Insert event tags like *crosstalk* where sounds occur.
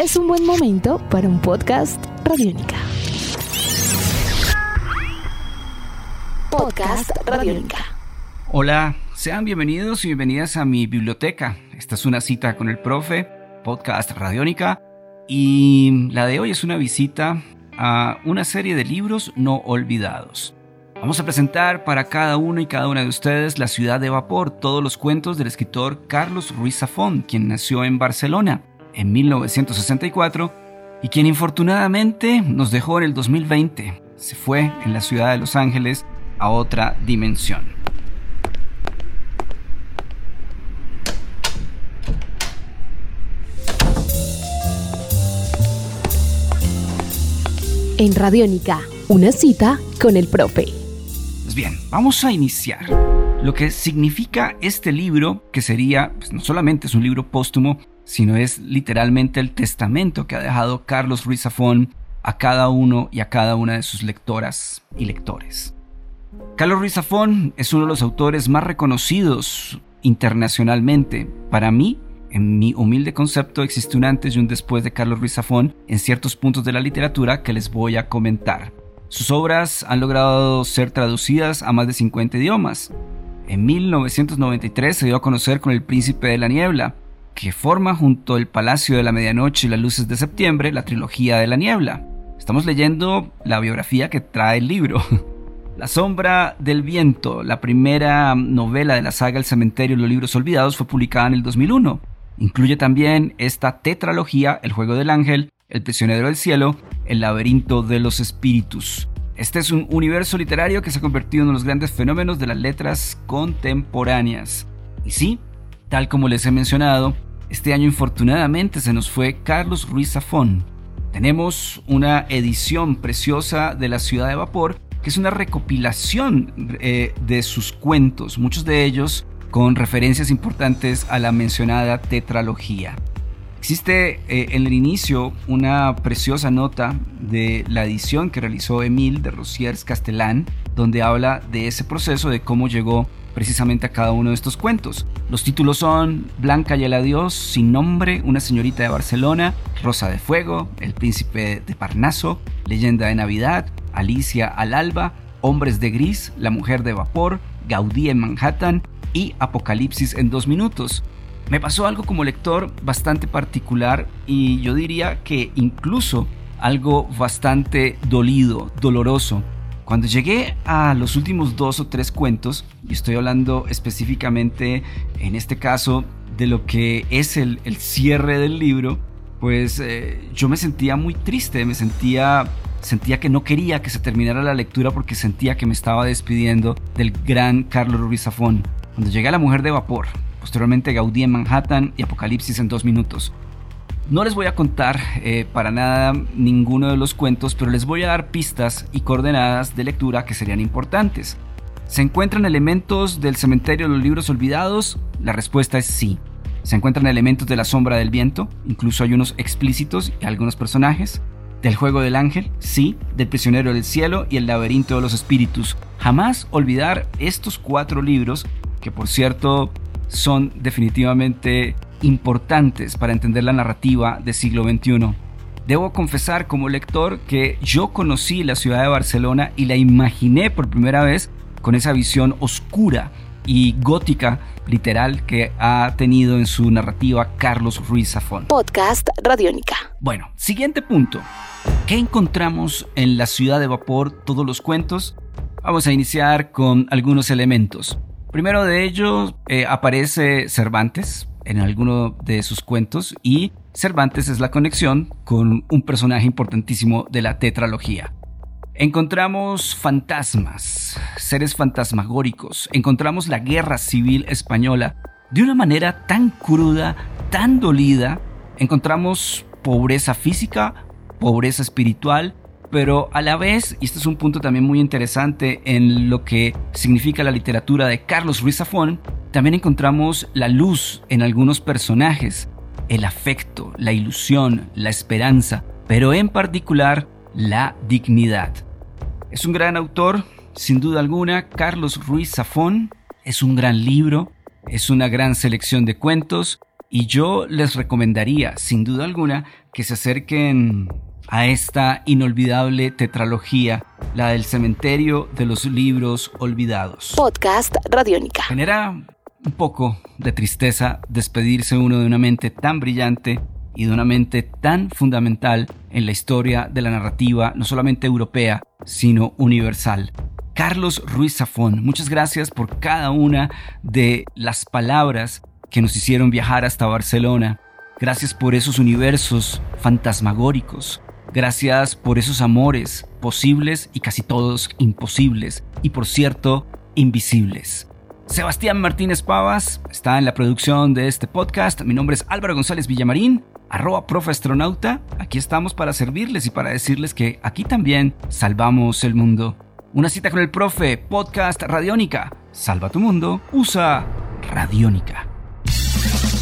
es un buen momento para un podcast Radiónica. Podcast Radiónica. Hola, sean bienvenidos y bienvenidas a mi biblioteca. Esta es una cita con el profe, podcast Radiónica, y la de hoy es una visita a una serie de libros no olvidados. Vamos a presentar para cada uno y cada una de ustedes La ciudad de vapor, todos los cuentos del escritor Carlos Ruiz Zafón, quien nació en Barcelona en 1964 y quien infortunadamente nos dejó en el 2020. Se fue en la ciudad de Los Ángeles a otra dimensión. En Radiónica, una cita con el profe. Pues bien, vamos a iniciar. Lo que significa este libro, que sería, pues no solamente es un libro póstumo, sino es literalmente el testamento que ha dejado Carlos Ruiz Zafón a cada uno y a cada una de sus lectoras y lectores. Carlos Ruiz Zafón es uno de los autores más reconocidos internacionalmente. Para mí, en mi humilde concepto, existe un antes y un después de Carlos Ruiz Zafón en ciertos puntos de la literatura que les voy a comentar. Sus obras han logrado ser traducidas a más de 50 idiomas. En 1993 se dio a conocer con El Príncipe de la Niebla, que forma junto al Palacio de la Medianoche y las Luces de Septiembre la trilogía de la Niebla. Estamos leyendo la biografía que trae el libro. *laughs* La sombra del viento, la primera novela de la saga El cementerio de los libros olvidados, fue publicada en el 2001. Incluye también esta tetralogía, El juego del ángel, El prisionero del cielo, El laberinto de los espíritus. Este es un universo literario que se ha convertido en uno de los grandes fenómenos de las letras contemporáneas. Y sí, tal como les he mencionado, este año infortunadamente se nos fue Carlos Ruiz Zafón. Tenemos una edición preciosa de La Ciudad de Vapor, que es una recopilación eh, de sus cuentos, muchos de ellos con referencias importantes a la mencionada tetralogía. Existe eh, en el inicio una preciosa nota de la edición que realizó Emil de Rosiers Castellán, donde habla de ese proceso, de cómo llegó precisamente a cada uno de estos cuentos. Los títulos son Blanca y el adiós, Sin nombre, Una señorita de Barcelona, Rosa de Fuego, El príncipe de Parnaso, Leyenda de Navidad, Alicia al alba, Hombres de gris, La mujer de vapor, Gaudí en Manhattan y Apocalipsis en dos minutos. Me pasó algo como lector bastante particular y yo diría que incluso algo bastante dolido, doloroso, cuando llegué a los últimos dos o tres cuentos, y estoy hablando específicamente en este caso de lo que es el, cierre del libro, pues eh, yo me sentía muy triste, me sentía, sentía que no quería que se terminara la lectura porque sentía que me estaba despidiendo del gran Carlos Ruiz Zafón. Cuando llegué a La Mujer de Vapor, posteriormente Gaudí en Manhattan y Apocalipsis en dos minutos. No les voy a contar eh, para nada ninguno de los cuentos, pero les voy a dar pistas y coordenadas de lectura que serían importantes. ¿Se encuentran elementos del cementerio de los libros olvidados? La respuesta es sí. ¿Se encuentran elementos de la sombra del viento? Incluso hay unos explícitos y algunos personajes. ¿Del juego del ángel? Sí. ¿Del prisionero del cielo y el laberinto de los espíritus? Jamás olvidar estos cuatro libros, que por cierto son definitivamente importantes para entender la narrativa del siglo XXI. Debo confesar como lector que yo conocí la ciudad de Barcelona y la imaginé por primera vez con esa visión oscura y gótica literal que ha tenido en su narrativa Carlos Ruiz Zafón. Podcast Radiónica. Bueno, siguiente punto. ¿Qué encontramos en la ciudad de vapor todos los cuentos? Vamos a iniciar con algunos elementos. Primero de ellos eh, aparece Cervantes, en alguno de sus cuentos y Cervantes es la conexión con un personaje importantísimo de la tetralogía. Encontramos fantasmas, seres fantasmagóricos, encontramos la guerra civil española de una manera tan cruda, tan dolida, encontramos pobreza física, pobreza espiritual, pero a la vez, y este es un punto también muy interesante en lo que significa la literatura de Carlos Ruiz Zafón, también encontramos la luz en algunos personajes, el afecto, la ilusión, la esperanza, pero en particular la dignidad. Es un gran autor, sin duda alguna, Carlos Ruiz Zafón, es un gran libro, es una gran selección de cuentos, Y yo les recomendaría, sin duda alguna, que se acerquen a esta inolvidable tetralogía, la del cementerio de los libros olvidados. Podcast Radiónica. Genera un poco de tristeza despedirse uno de una mente tan brillante y de una mente tan fundamental en la historia de la narrativa, no solamente europea, sino universal. Carlos Ruiz Zafón, muchas gracias por cada una de las palabras que nos hicieron viajar hasta Barcelona. Gracias por esos universos fantasmagóricos. Gracias por esos amores posibles y casi todos imposibles. Y por cierto, invisibles. Sebastián Martínez Pavas está en la producción de este podcast. Mi nombre es Álvaro González Villamarín, arroba profastronauta. Aquí estamos para servirles y para decirles que aquí también salvamos el mundo. Una cita con el profe, podcast Radiónica. Salva tu mundo, usa Radiónica.